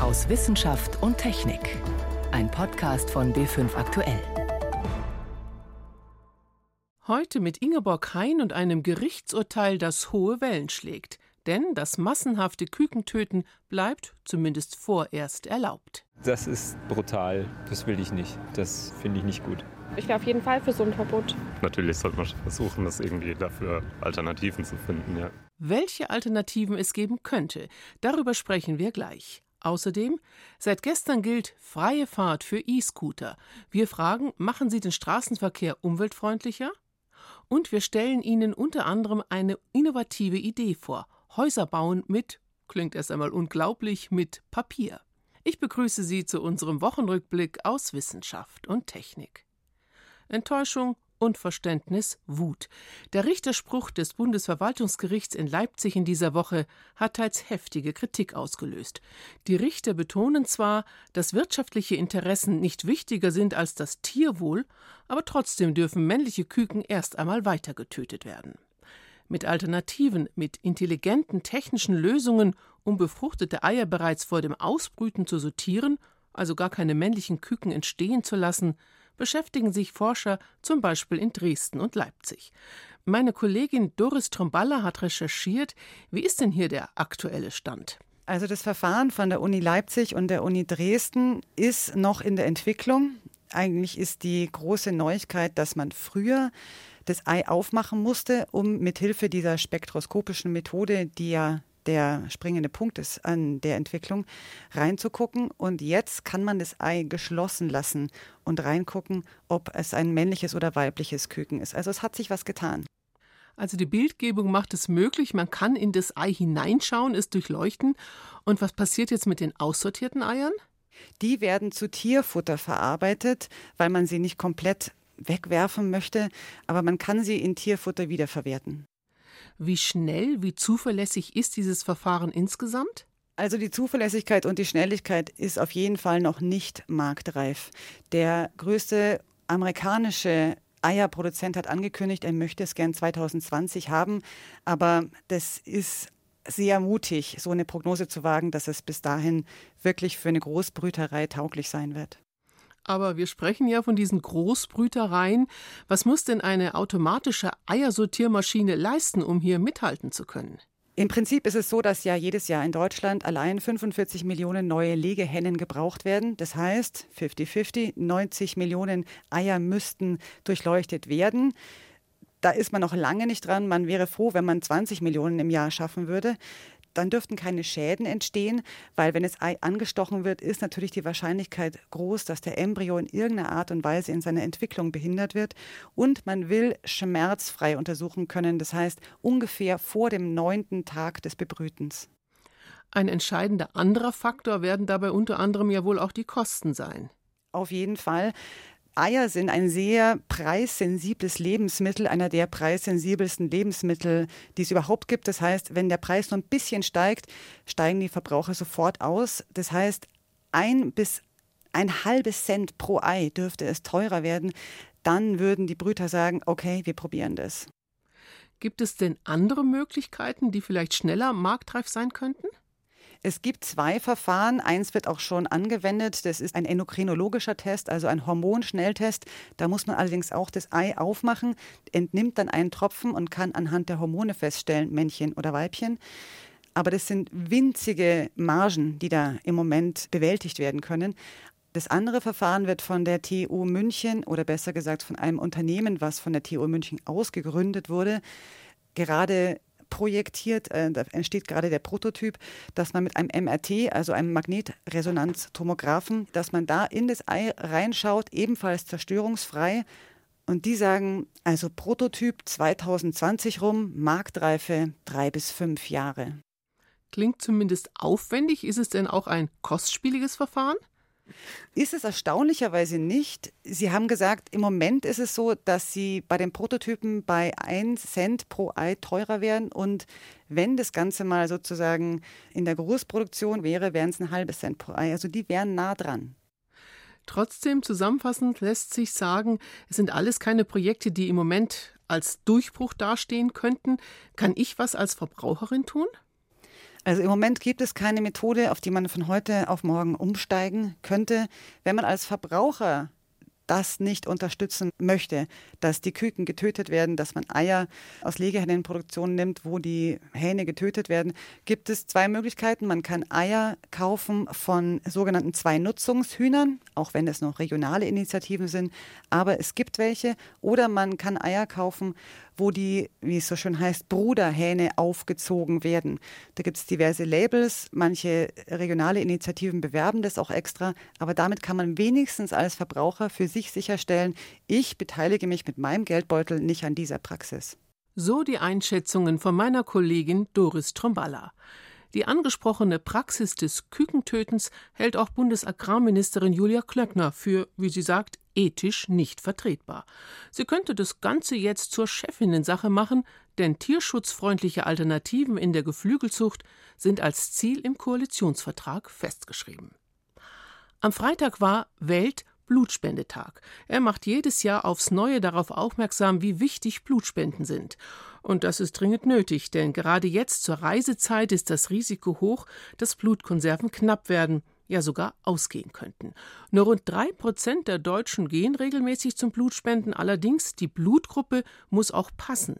aus Wissenschaft und Technik. Ein Podcast von B5 Aktuell. Heute mit Ingeborg Hein und einem Gerichtsurteil, das hohe Wellen schlägt. Denn das massenhafte Kükentöten bleibt zumindest vorerst erlaubt. Das ist brutal. Das will ich nicht. Das finde ich nicht gut. Ich wäre auf jeden Fall für so ein Verbot. Natürlich sollte man versuchen, das irgendwie dafür Alternativen zu finden, ja. Welche Alternativen es geben könnte, darüber sprechen wir gleich. Außerdem, seit gestern gilt freie Fahrt für E-Scooter. Wir fragen, machen sie den Straßenverkehr umweltfreundlicher? Und wir stellen Ihnen unter anderem eine innovative Idee vor. Häuser bauen mit, klingt erst einmal unglaublich, mit Papier. Ich begrüße Sie zu unserem Wochenrückblick aus Wissenschaft und Technik. Enttäuschung, Unverständnis, Wut. Der Richterspruch des Bundesverwaltungsgerichts in Leipzig in dieser Woche hat teils heftige Kritik ausgelöst. Die Richter betonen zwar, dass wirtschaftliche Interessen nicht wichtiger sind als das Tierwohl, aber trotzdem dürfen männliche Küken erst einmal weiter getötet werden. Mit Alternativen, mit intelligenten technischen Lösungen, um befruchtete Eier bereits vor dem Ausbrüten zu sortieren, also gar keine männlichen Küken entstehen zu lassen, beschäftigen sich Forscher zum Beispiel in Dresden und Leipzig. Meine Kollegin Doris Tromballa hat recherchiert, wie ist denn hier der aktuelle Stand? Also das Verfahren von der Uni Leipzig und der Uni Dresden ist noch in der Entwicklung. Eigentlich ist die große Neuigkeit, dass man früher das Ei aufmachen musste, um mit Hilfe dieser spektroskopischen Methode, die ja der springende Punkt ist an der Entwicklung, reinzugucken. Und jetzt kann man das Ei geschlossen lassen und reingucken, ob es ein männliches oder weibliches Küken ist. Also es hat sich was getan. Also die Bildgebung macht es möglich, man kann in das Ei hineinschauen, es durchleuchten. Und was passiert jetzt mit den aussortierten Eiern? Die werden zu Tierfutter verarbeitet, weil man sie nicht komplett wegwerfen möchte, aber man kann sie in Tierfutter wiederverwerten. Wie schnell, wie zuverlässig ist dieses Verfahren insgesamt? Also die Zuverlässigkeit und die Schnelligkeit ist auf jeden Fall noch nicht marktreif. Der größte amerikanische Eierproduzent hat angekündigt, er möchte es gern 2020 haben, aber das ist sehr mutig, so eine Prognose zu wagen, dass es bis dahin wirklich für eine Großbrüterei tauglich sein wird. Aber wir sprechen ja von diesen Großbrütereien. Was muss denn eine automatische Eiersortiermaschine leisten, um hier mithalten zu können? Im Prinzip ist es so, dass ja jedes Jahr in Deutschland allein 45 Millionen neue Legehennen gebraucht werden. Das heißt, 50-50, 90 Millionen Eier müssten durchleuchtet werden. Da ist man noch lange nicht dran. Man wäre froh, wenn man 20 Millionen im Jahr schaffen würde dann dürften keine Schäden entstehen, weil wenn das Ei angestochen wird, ist natürlich die Wahrscheinlichkeit groß, dass der Embryo in irgendeiner Art und Weise in seiner Entwicklung behindert wird. Und man will schmerzfrei untersuchen können, das heißt ungefähr vor dem neunten Tag des Bebrütens. Ein entscheidender anderer Faktor werden dabei unter anderem ja wohl auch die Kosten sein. Auf jeden Fall. Eier sind ein sehr preissensibles Lebensmittel, einer der preissensibelsten Lebensmittel, die es überhaupt gibt. Das heißt, wenn der Preis nur ein bisschen steigt, steigen die Verbraucher sofort aus. Das heißt, ein bis ein halbes Cent pro Ei dürfte es teurer werden. Dann würden die Brüter sagen, okay, wir probieren das. Gibt es denn andere Möglichkeiten, die vielleicht schneller marktreif sein könnten? Es gibt zwei Verfahren. Eins wird auch schon angewendet. Das ist ein endokrinologischer Test, also ein Hormonschnelltest. Da muss man allerdings auch das Ei aufmachen, entnimmt dann einen Tropfen und kann anhand der Hormone feststellen, Männchen oder Weibchen. Aber das sind winzige Margen, die da im Moment bewältigt werden können. Das andere Verfahren wird von der TU München oder besser gesagt von einem Unternehmen, was von der TU München ausgegründet wurde, gerade projektiert. Äh, da entsteht gerade der Prototyp, dass man mit einem MRT, also einem Magnetresonanztomographen, dass man da in das Ei reinschaut, ebenfalls zerstörungsfrei. Und die sagen, also Prototyp 2020 rum, Marktreife drei bis fünf Jahre. Klingt zumindest aufwendig. Ist es denn auch ein kostspieliges Verfahren? Ist es erstaunlicherweise nicht. Sie haben gesagt, im Moment ist es so, dass Sie bei den Prototypen bei 1 Cent pro Ei teurer wären und wenn das Ganze mal sozusagen in der Großproduktion wäre, wären es ein halbes Cent pro Ei. Also die wären nah dran. Trotzdem zusammenfassend lässt sich sagen, es sind alles keine Projekte, die im Moment als Durchbruch dastehen könnten. Kann ich was als Verbraucherin tun? Also im Moment gibt es keine Methode, auf die man von heute auf morgen umsteigen könnte. Wenn man als Verbraucher das nicht unterstützen möchte, dass die Küken getötet werden, dass man Eier aus Legehennenproduktion nimmt, wo die Hähne getötet werden, gibt es zwei Möglichkeiten. Man kann Eier kaufen von sogenannten Zwei-Nutzungshühnern, auch wenn es noch regionale Initiativen sind, aber es gibt welche. Oder man kann Eier kaufen wo die, wie es so schön heißt, Bruderhähne aufgezogen werden. Da gibt es diverse Labels, manche regionale Initiativen bewerben das auch extra, aber damit kann man wenigstens als Verbraucher für sich sicherstellen, ich beteilige mich mit meinem Geldbeutel nicht an dieser Praxis. So die Einschätzungen von meiner Kollegin Doris Tromballa. Die angesprochene Praxis des Kükentötens hält auch Bundesagrarministerin Julia Klöckner für, wie sie sagt, ethisch nicht vertretbar. Sie könnte das Ganze jetzt zur Chefinnensache machen, denn tierschutzfreundliche Alternativen in der Geflügelzucht sind als Ziel im Koalitionsvertrag festgeschrieben. Am Freitag war Welt Blutspendetag. Er macht jedes Jahr aufs Neue darauf aufmerksam, wie wichtig Blutspenden sind. Und das ist dringend nötig, denn gerade jetzt zur Reisezeit ist das Risiko hoch, dass Blutkonserven knapp werden, ja sogar ausgehen könnten. Nur rund drei Prozent der Deutschen gehen regelmäßig zum Blutspenden, allerdings die Blutgruppe muss auch passen.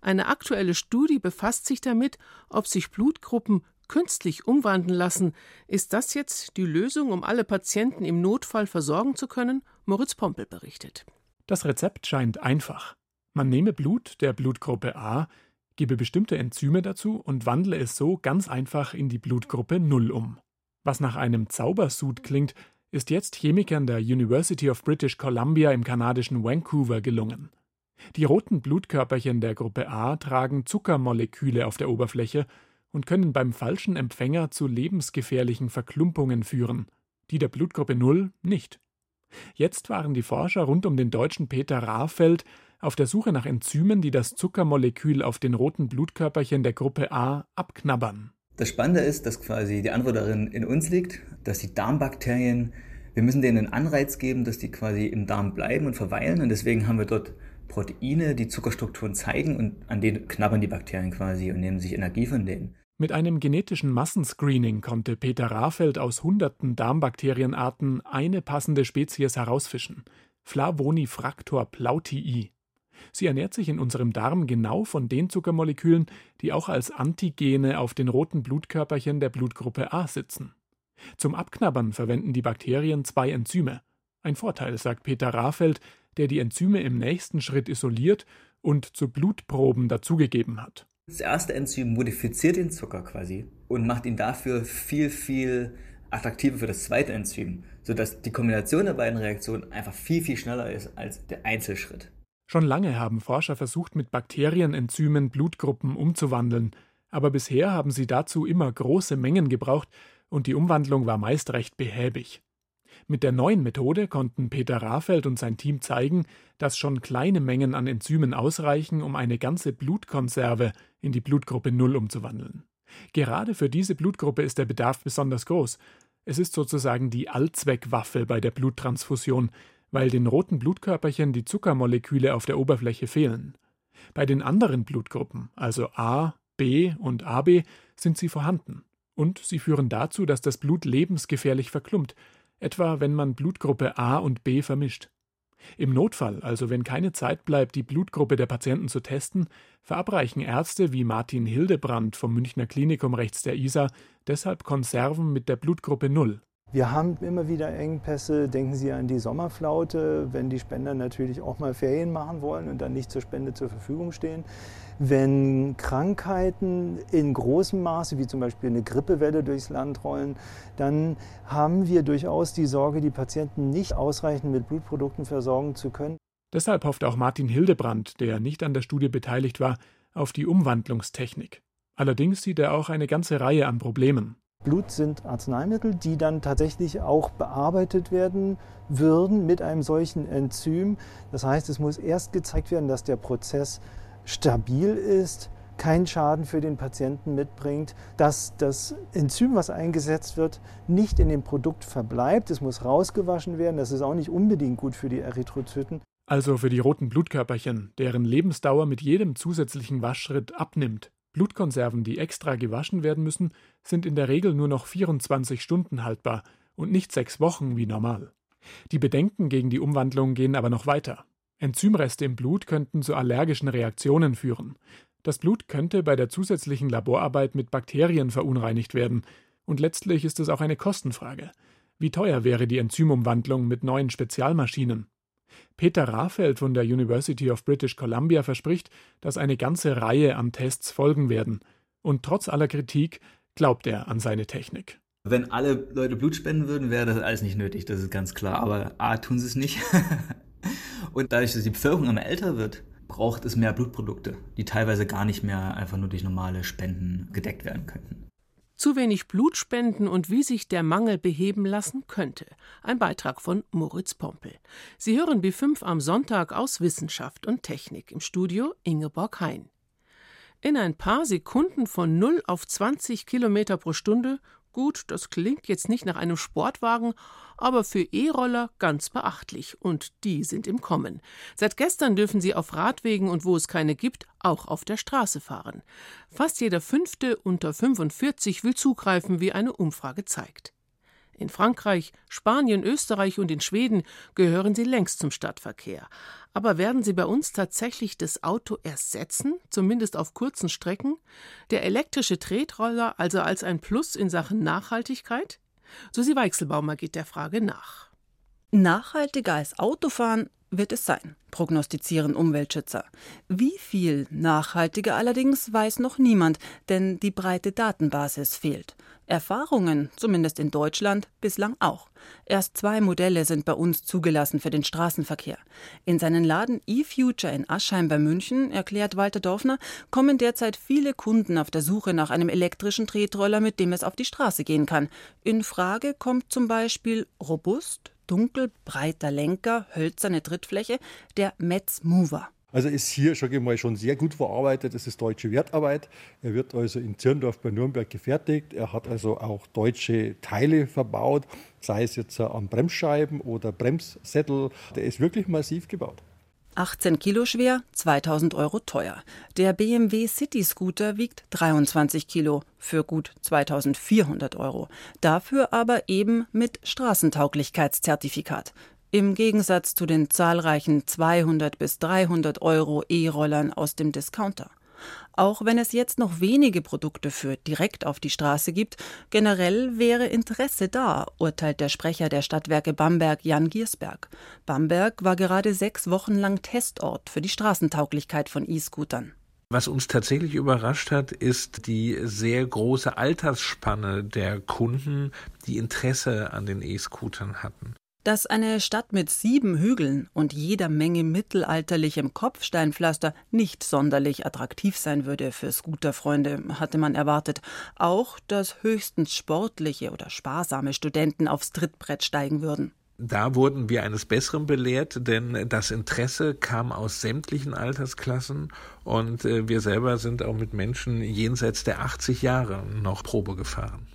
Eine aktuelle Studie befasst sich damit, ob sich Blutgruppen künstlich umwandeln lassen. Ist das jetzt die Lösung, um alle Patienten im Notfall versorgen zu können? Moritz Pompel berichtet. Das Rezept scheint einfach. Man nehme Blut der Blutgruppe A, gebe bestimmte Enzyme dazu und wandle es so ganz einfach in die Blutgruppe 0 um. Was nach einem Zaubersud klingt, ist jetzt Chemikern der University of British Columbia im kanadischen Vancouver gelungen. Die roten Blutkörperchen der Gruppe A tragen Zuckermoleküle auf der Oberfläche und können beim falschen Empfänger zu lebensgefährlichen Verklumpungen führen, die der Blutgruppe 0 nicht. Jetzt waren die Forscher rund um den deutschen Peter Rahfeld auf der Suche nach Enzymen, die das Zuckermolekül auf den roten Blutkörperchen der Gruppe A abknabbern. Das Spannende ist, dass quasi die Antwort darin in uns liegt, dass die Darmbakterien, wir müssen denen einen Anreiz geben, dass die quasi im Darm bleiben und verweilen und deswegen haben wir dort Proteine, die Zuckerstrukturen zeigen und an denen knabbern die Bakterien quasi und nehmen sich Energie von denen. Mit einem genetischen Massenscreening konnte Peter Rahfeld aus hunderten Darmbakterienarten eine passende Spezies herausfischen: Flavonifractor plautii. Sie ernährt sich in unserem Darm genau von den Zuckermolekülen, die auch als Antigene auf den roten Blutkörperchen der Blutgruppe A sitzen. Zum Abknabbern verwenden die Bakterien zwei Enzyme. Ein Vorteil, sagt Peter Rahfeld, der die Enzyme im nächsten Schritt isoliert und zu Blutproben dazugegeben hat. Das erste Enzym modifiziert den Zucker quasi und macht ihn dafür viel, viel attraktiver für das zweite Enzym, sodass die Kombination der beiden Reaktionen einfach viel, viel schneller ist als der Einzelschritt. Schon lange haben Forscher versucht, mit Bakterienenzymen Blutgruppen umzuwandeln, aber bisher haben sie dazu immer große Mengen gebraucht und die Umwandlung war meist recht behäbig. Mit der neuen Methode konnten Peter Rahfeld und sein Team zeigen, dass schon kleine Mengen an Enzymen ausreichen, um eine ganze Blutkonserve in die Blutgruppe 0 umzuwandeln. Gerade für diese Blutgruppe ist der Bedarf besonders groß. Es ist sozusagen die Allzweckwaffe bei der Bluttransfusion, weil den roten Blutkörperchen die Zuckermoleküle auf der Oberfläche fehlen. Bei den anderen Blutgruppen, also A, B und AB, sind sie vorhanden. Und sie führen dazu, dass das Blut lebensgefährlich verklumpt, etwa wenn man Blutgruppe A und B vermischt. Im Notfall, also wenn keine Zeit bleibt, die Blutgruppe der Patienten zu testen, verabreichen Ärzte wie Martin Hildebrand vom Münchner Klinikum rechts der Isar deshalb Konserven mit der Blutgruppe 0. Wir haben immer wieder Engpässe. Denken Sie an die Sommerflaute, wenn die Spender natürlich auch mal Ferien machen wollen und dann nicht zur Spende zur Verfügung stehen. Wenn Krankheiten in großem Maße, wie zum Beispiel eine Grippewelle durchs Land rollen, dann haben wir durchaus die Sorge, die Patienten nicht ausreichend mit Blutprodukten versorgen zu können. Deshalb hofft auch Martin Hildebrand, der nicht an der Studie beteiligt war, auf die Umwandlungstechnik. Allerdings sieht er auch eine ganze Reihe an Problemen. Blut sind Arzneimittel, die dann tatsächlich auch bearbeitet werden würden mit einem solchen Enzym. Das heißt, es muss erst gezeigt werden, dass der Prozess stabil ist, keinen Schaden für den Patienten mitbringt, dass das Enzym, was eingesetzt wird, nicht in dem Produkt verbleibt. Es muss rausgewaschen werden. Das ist auch nicht unbedingt gut für die Erythrozyten. Also für die roten Blutkörperchen, deren Lebensdauer mit jedem zusätzlichen Waschschritt abnimmt. Blutkonserven, die extra gewaschen werden müssen, sind in der Regel nur noch 24 Stunden haltbar und nicht sechs Wochen wie normal. Die Bedenken gegen die Umwandlung gehen aber noch weiter. Enzymreste im Blut könnten zu allergischen Reaktionen führen. Das Blut könnte bei der zusätzlichen Laborarbeit mit Bakterien verunreinigt werden. Und letztlich ist es auch eine Kostenfrage. Wie teuer wäre die Enzymumwandlung mit neuen Spezialmaschinen? Peter Rafeld von der University of British Columbia verspricht, dass eine ganze Reihe an Tests folgen werden. Und trotz aller Kritik glaubt er an seine Technik. Wenn alle Leute Blut spenden würden, wäre das alles nicht nötig, das ist ganz klar. Aber A, tun sie es nicht. Und dadurch, dass die Bevölkerung immer älter wird, braucht es mehr Blutprodukte, die teilweise gar nicht mehr einfach nur durch normale Spenden gedeckt werden könnten. Zu wenig Blutspenden und wie sich der Mangel beheben lassen könnte. Ein Beitrag von Moritz Pompel. Sie hören B5 am Sonntag aus Wissenschaft und Technik im Studio Ingeborg Hein. In ein paar Sekunden von 0 auf 20 Kilometer pro Stunde Gut, das klingt jetzt nicht nach einem Sportwagen, aber für E-Roller ganz beachtlich. Und die sind im Kommen. Seit gestern dürfen sie auf Radwegen und wo es keine gibt, auch auf der Straße fahren. Fast jeder Fünfte unter 45 will zugreifen, wie eine Umfrage zeigt. In Frankreich, Spanien, Österreich und in Schweden gehören sie längst zum Stadtverkehr. Aber werden sie bei uns tatsächlich das Auto ersetzen, zumindest auf kurzen Strecken? Der elektrische Tretroller also als ein Plus in Sachen Nachhaltigkeit? Susi Weichselbaumer geht der Frage nach. Nachhaltiger als Autofahren wird es sein, prognostizieren Umweltschützer. Wie viel nachhaltiger allerdings weiß noch niemand, denn die breite Datenbasis fehlt. Erfahrungen, zumindest in Deutschland, bislang auch. Erst zwei Modelle sind bei uns zugelassen für den Straßenverkehr. In seinen Laden eFuture in Aschheim bei München, erklärt Walter Dorfner, kommen derzeit viele Kunden auf der Suche nach einem elektrischen Tretroller, mit dem es auf die Straße gehen kann. In Frage kommt zum Beispiel robust, dunkel, breiter Lenker, hölzerne Trittfläche, der Metz Mover. Also ist hier, sage mal, schon sehr gut verarbeitet. Es ist deutsche Wertarbeit. Er wird also in Zirndorf bei Nürnberg gefertigt. Er hat also auch deutsche Teile verbaut, sei es jetzt an Bremsscheiben oder Bremssättel. Der ist wirklich massiv gebaut. 18 Kilo schwer, 2000 Euro teuer. Der BMW City Scooter wiegt 23 Kilo für gut 2400 Euro. Dafür aber eben mit Straßentauglichkeitszertifikat. Im Gegensatz zu den zahlreichen 200 bis 300 Euro E-Rollern aus dem Discounter. Auch wenn es jetzt noch wenige Produkte für direkt auf die Straße gibt, generell wäre Interesse da, urteilt der Sprecher der Stadtwerke Bamberg Jan Giersberg. Bamberg war gerade sechs Wochen lang Testort für die Straßentauglichkeit von E-Scootern. Was uns tatsächlich überrascht hat, ist die sehr große Altersspanne der Kunden, die Interesse an den E-Scootern hatten. Dass eine Stadt mit sieben Hügeln und jeder Menge mittelalterlichem Kopfsteinpflaster nicht sonderlich attraktiv sein würde für Scooterfreunde, hatte man erwartet. Auch, dass höchstens sportliche oder sparsame Studenten aufs Trittbrett steigen würden. Da wurden wir eines Besseren belehrt, denn das Interesse kam aus sämtlichen Altersklassen und äh, wir selber sind auch mit Menschen jenseits der 80 Jahre noch Probe gefahren.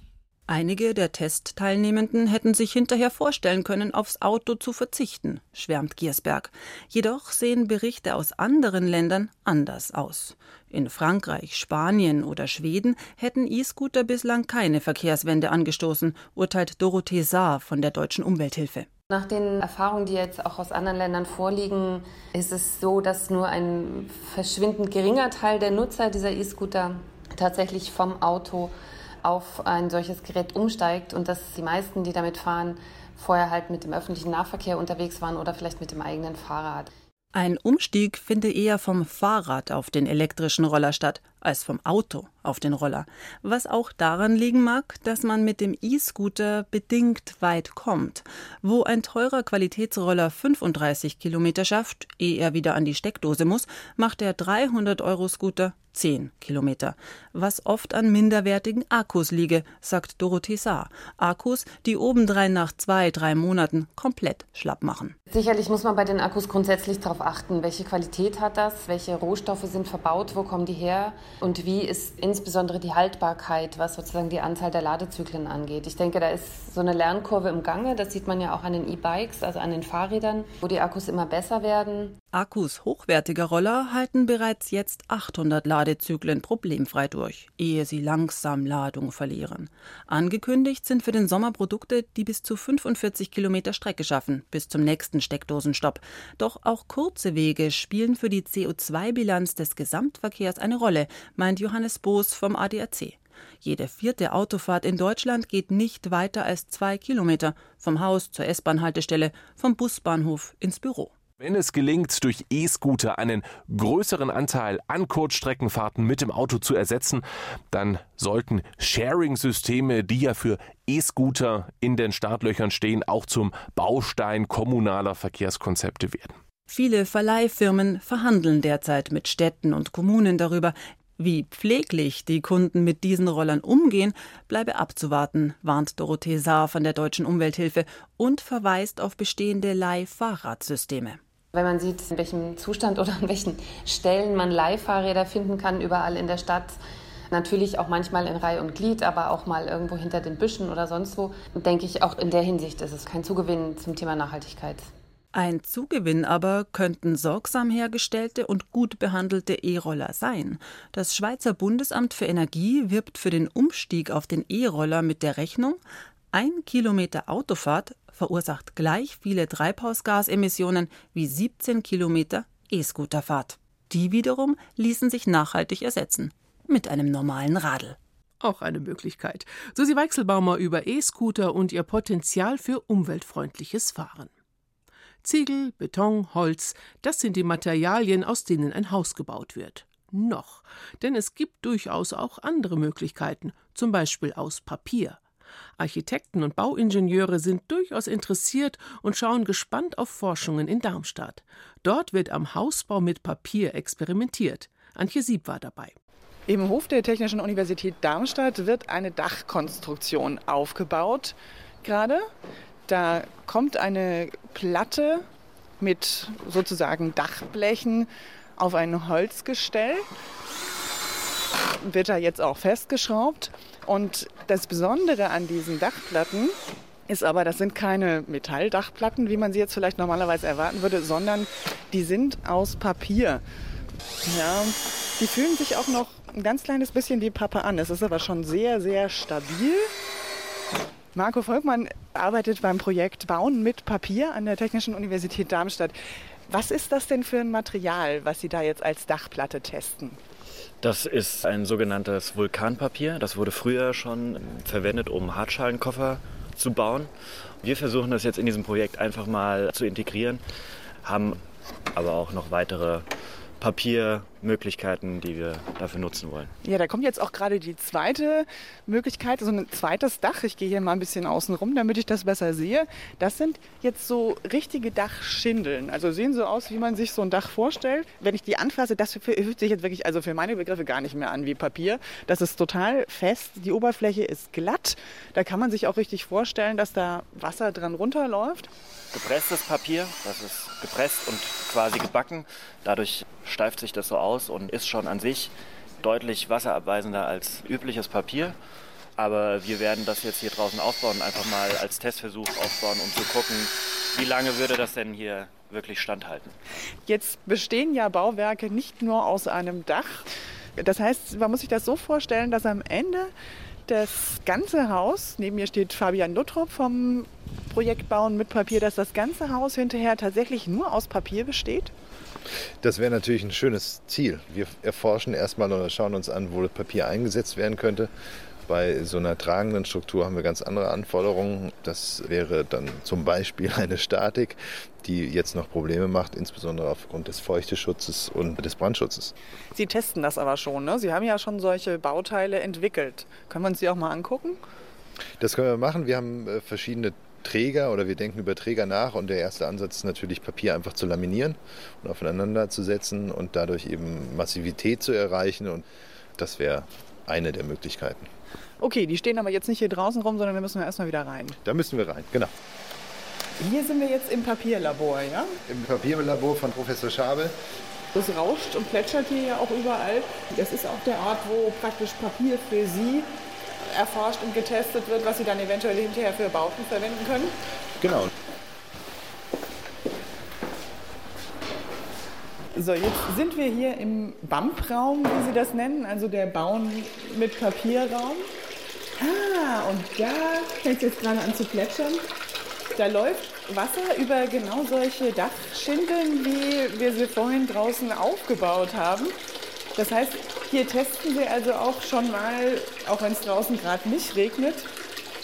Einige der Testteilnehmenden hätten sich hinterher vorstellen können, aufs Auto zu verzichten, schwärmt Giersberg. Jedoch sehen Berichte aus anderen Ländern anders aus. In Frankreich, Spanien oder Schweden hätten E-Scooter bislang keine Verkehrswende angestoßen, urteilt Dorothee Saar von der Deutschen Umwelthilfe. Nach den Erfahrungen, die jetzt auch aus anderen Ländern vorliegen, ist es so, dass nur ein verschwindend geringer Teil der Nutzer dieser E-Scooter tatsächlich vom Auto auf ein solches Gerät umsteigt und dass die meisten, die damit fahren, vorher halt mit dem öffentlichen Nahverkehr unterwegs waren oder vielleicht mit dem eigenen Fahrrad. Ein Umstieg finde eher vom Fahrrad auf den elektrischen Roller statt, als vom Auto auf den Roller. Was auch daran liegen mag, dass man mit dem E-Scooter bedingt weit kommt. Wo ein teurer Qualitätsroller 35 Kilometer schafft, ehe er wieder an die Steckdose muss, macht der 300-Euro-Scooter 10 Kilometer. Was oft an minderwertigen Akkus liege, sagt Dorothee Saar. Akkus, die obendrein nach zwei, drei Monaten komplett schlapp machen. Sicherlich muss man bei den Akkus grundsätzlich darauf achten, welche Qualität hat das, welche Rohstoffe sind verbaut, wo kommen die her und wie ist insbesondere die Haltbarkeit, was sozusagen die Anzahl der Ladezyklen angeht. Ich denke, da ist so eine Lernkurve im Gange, das sieht man ja auch an den E-Bikes, also an den Fahrrädern, wo die Akkus immer besser werden. Akkus hochwertiger Roller halten bereits jetzt 800 Ladezyklen problemfrei durch, ehe sie langsam Ladung verlieren. Angekündigt sind für den Sommer Produkte, die bis zu 45 Kilometer Strecke schaffen, bis zum nächsten nächsten Steckdosenstopp. Doch auch kurze Wege spielen für die CO2-Bilanz des Gesamtverkehrs eine Rolle, meint Johannes Boos vom ADAC. Jede vierte Autofahrt in Deutschland geht nicht weiter als zwei Kilometer vom Haus zur S-Bahn-Haltestelle, vom Busbahnhof ins Büro. Wenn es gelingt, durch E-Scooter einen größeren Anteil an Kurzstreckenfahrten mit dem Auto zu ersetzen, dann sollten Sharing-Systeme, die ja für E-Scooter in den Startlöchern stehen, auch zum Baustein kommunaler Verkehrskonzepte werden. Viele Verleihfirmen verhandeln derzeit mit Städten und Kommunen darüber, wie pfleglich die Kunden mit diesen Rollern umgehen, bleibe abzuwarten, warnt Dorothee Saar von der Deutschen Umwelthilfe und verweist auf bestehende Leihfahrradsysteme. Wenn man sieht, in welchem Zustand oder an welchen Stellen man Leihfahrräder finden kann, überall in der Stadt, natürlich auch manchmal in Reihe und Glied, aber auch mal irgendwo hinter den Büschen oder sonst wo, denke ich, auch in der Hinsicht ist es kein Zugewinn zum Thema Nachhaltigkeit. Ein Zugewinn aber könnten sorgsam hergestellte und gut behandelte E-Roller sein. Das Schweizer Bundesamt für Energie wirbt für den Umstieg auf den E-Roller mit der Rechnung, ein Kilometer Autofahrt verursacht gleich viele Treibhausgasemissionen wie 17 Kilometer E-Scooterfahrt. Die wiederum ließen sich nachhaltig ersetzen mit einem normalen Radl. Auch eine Möglichkeit. Susi Weichselbaumer über E-Scooter und ihr Potenzial für umweltfreundliches Fahren. Ziegel, Beton, Holz, das sind die Materialien, aus denen ein Haus gebaut wird. Noch. Denn es gibt durchaus auch andere Möglichkeiten, zum Beispiel aus Papier. Architekten und Bauingenieure sind durchaus interessiert und schauen gespannt auf Forschungen in Darmstadt. Dort wird am Hausbau mit Papier experimentiert. Antje Sieb war dabei. Im Hof der Technischen Universität Darmstadt wird eine Dachkonstruktion aufgebaut. Gerade da kommt eine Platte mit sozusagen Dachblechen auf ein Holzgestell. Wird da jetzt auch festgeschraubt. Und das Besondere an diesen Dachplatten ist aber, das sind keine Metalldachplatten, wie man sie jetzt vielleicht normalerweise erwarten würde, sondern die sind aus Papier. Ja, die fühlen sich auch noch ein ganz kleines bisschen wie Pappe an. Es ist aber schon sehr, sehr stabil. Marco Volkmann arbeitet beim Projekt Bauen mit Papier an der Technischen Universität Darmstadt. Was ist das denn für ein Material, was Sie da jetzt als Dachplatte testen? Das ist ein sogenanntes Vulkanpapier. Das wurde früher schon verwendet, um Hartschalenkoffer zu bauen. Wir versuchen das jetzt in diesem Projekt einfach mal zu integrieren, haben aber auch noch weitere Papiermöglichkeiten, die wir dafür nutzen wollen. Ja, da kommt jetzt auch gerade die zweite Möglichkeit, so ein zweites Dach. Ich gehe hier mal ein bisschen außen rum, damit ich das besser sehe. Das sind jetzt so richtige Dachschindeln. Also sehen so aus, wie man sich so ein Dach vorstellt. Wenn ich die anfasse, das fühlt sich jetzt wirklich, also für meine Begriffe gar nicht mehr an wie Papier. Das ist total fest. Die Oberfläche ist glatt. Da kann man sich auch richtig vorstellen, dass da Wasser dran runterläuft gepresstes Papier. Das ist gepresst und quasi gebacken. Dadurch steift sich das so aus und ist schon an sich deutlich wasserabweisender als übliches Papier. Aber wir werden das jetzt hier draußen aufbauen, einfach mal als Testversuch aufbauen, um zu gucken, wie lange würde das denn hier wirklich standhalten. Jetzt bestehen ja Bauwerke nicht nur aus einem Dach. Das heißt, man muss sich das so vorstellen, dass am Ende das ganze Haus, neben mir steht Fabian Luttrop vom Projekt Bauen mit Papier, dass das ganze Haus hinterher tatsächlich nur aus Papier besteht? Das wäre natürlich ein schönes Ziel. Wir erforschen erstmal oder schauen uns an, wo das Papier eingesetzt werden könnte. Bei so einer tragenden Struktur haben wir ganz andere Anforderungen. Das wäre dann zum Beispiel eine Statik, die jetzt noch Probleme macht, insbesondere aufgrund des Feuchteschutzes und des Brandschutzes. Sie testen das aber schon, ne? Sie haben ja schon solche Bauteile entwickelt. Können wir uns die auch mal angucken? Das können wir machen. Wir haben äh, verschiedene Träger oder wir denken über Träger nach und der erste Ansatz ist natürlich Papier einfach zu laminieren und aufeinander zu setzen und dadurch eben Massivität zu erreichen und das wäre eine der Möglichkeiten. Okay, die stehen aber jetzt nicht hier draußen rum, sondern da müssen wir erstmal wieder rein. Da müssen wir rein, genau. Hier sind wir jetzt im Papierlabor, ja? Im Papierlabor von Professor Schabel. Das rauscht und plätschert hier ja auch überall. Das ist auch der Ort, wo praktisch Papier für Sie erforscht und getestet wird, was Sie dann eventuell hinterher für Bauten verwenden können. Genau. So, jetzt sind wir hier im BAMP-Raum, wie Sie das nennen, also der Bauen mit Papierraum. Ah, und da fängt es jetzt gerade an zu plätschern. Da läuft Wasser über genau solche Dachschindeln, wie wir sie vorhin draußen aufgebaut haben. Das heißt, hier testen Sie also auch schon mal, auch wenn es draußen gerade nicht regnet,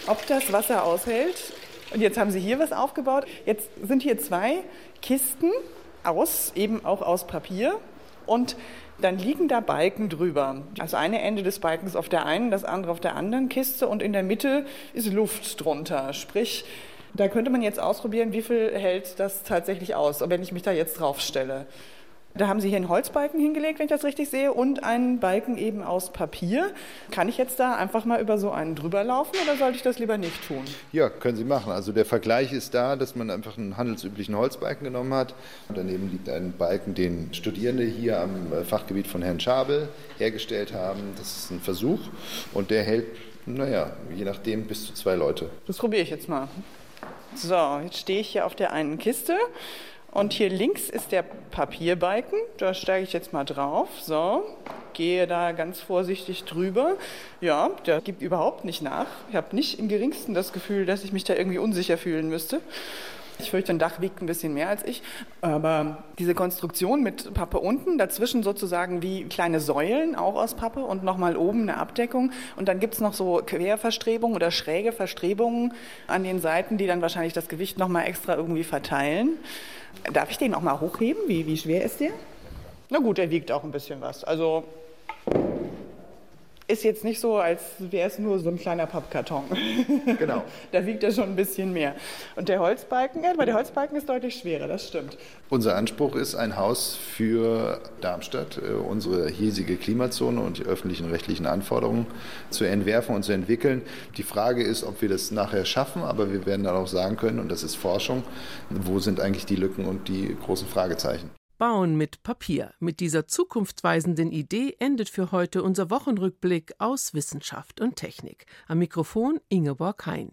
ob das Wasser aushält. Und jetzt haben Sie hier was aufgebaut. Jetzt sind hier zwei Kisten aus, eben auch aus Papier. Und dann liegen da Balken drüber. Also eine Ende des Balkens auf der einen, das andere auf der anderen Kiste und in der Mitte ist Luft drunter. Sprich, da könnte man jetzt ausprobieren, wie viel hält das tatsächlich aus, wenn ich mich da jetzt drauf stelle. Da haben Sie hier einen Holzbalken hingelegt, wenn ich das richtig sehe, und einen Balken eben aus Papier. Kann ich jetzt da einfach mal über so einen drüber laufen oder sollte ich das lieber nicht tun? Ja, können Sie machen. Also der Vergleich ist da, dass man einfach einen handelsüblichen Holzbalken genommen hat. Und daneben liegt ein Balken, den Studierende hier am äh, Fachgebiet von Herrn Schabel hergestellt haben. Das ist ein Versuch und der hält, naja, je nachdem bis zu zwei Leute. Das probiere ich jetzt mal. So, jetzt stehe ich hier auf der einen Kiste. Und hier links ist der Papierbalken. Da steige ich jetzt mal drauf. So, gehe da ganz vorsichtig drüber. Ja, der gibt überhaupt nicht nach. Ich habe nicht im geringsten das Gefühl, dass ich mich da irgendwie unsicher fühlen müsste. Ich fürchte, ein Dach wiegt ein bisschen mehr als ich. Aber diese Konstruktion mit Pappe unten, dazwischen sozusagen wie kleine Säulen, auch aus Pappe und nochmal oben eine Abdeckung. Und dann gibt es noch so Querverstrebungen oder schräge Verstrebungen an den Seiten, die dann wahrscheinlich das Gewicht nochmal extra irgendwie verteilen. Darf ich den auch mal hochheben? Wie, wie schwer ist der? Na gut, er wiegt auch ein bisschen was. Also ist jetzt nicht so, als wäre es nur so ein kleiner Pappkarton. Genau. da wiegt er schon ein bisschen mehr. Und der Holzbalken, ja, weil der Holzbalken ist deutlich schwerer, das stimmt. Unser Anspruch ist ein Haus für Darmstadt, äh, unsere hiesige Klimazone und die öffentlichen rechtlichen Anforderungen zu entwerfen und zu entwickeln. Die Frage ist, ob wir das nachher schaffen, aber wir werden dann auch sagen können, und das ist Forschung, wo sind eigentlich die Lücken und die großen Fragezeichen. Bauen mit Papier. Mit dieser zukunftsweisenden Idee endet für heute unser Wochenrückblick aus Wissenschaft und Technik. Am Mikrofon Ingeborg Hein.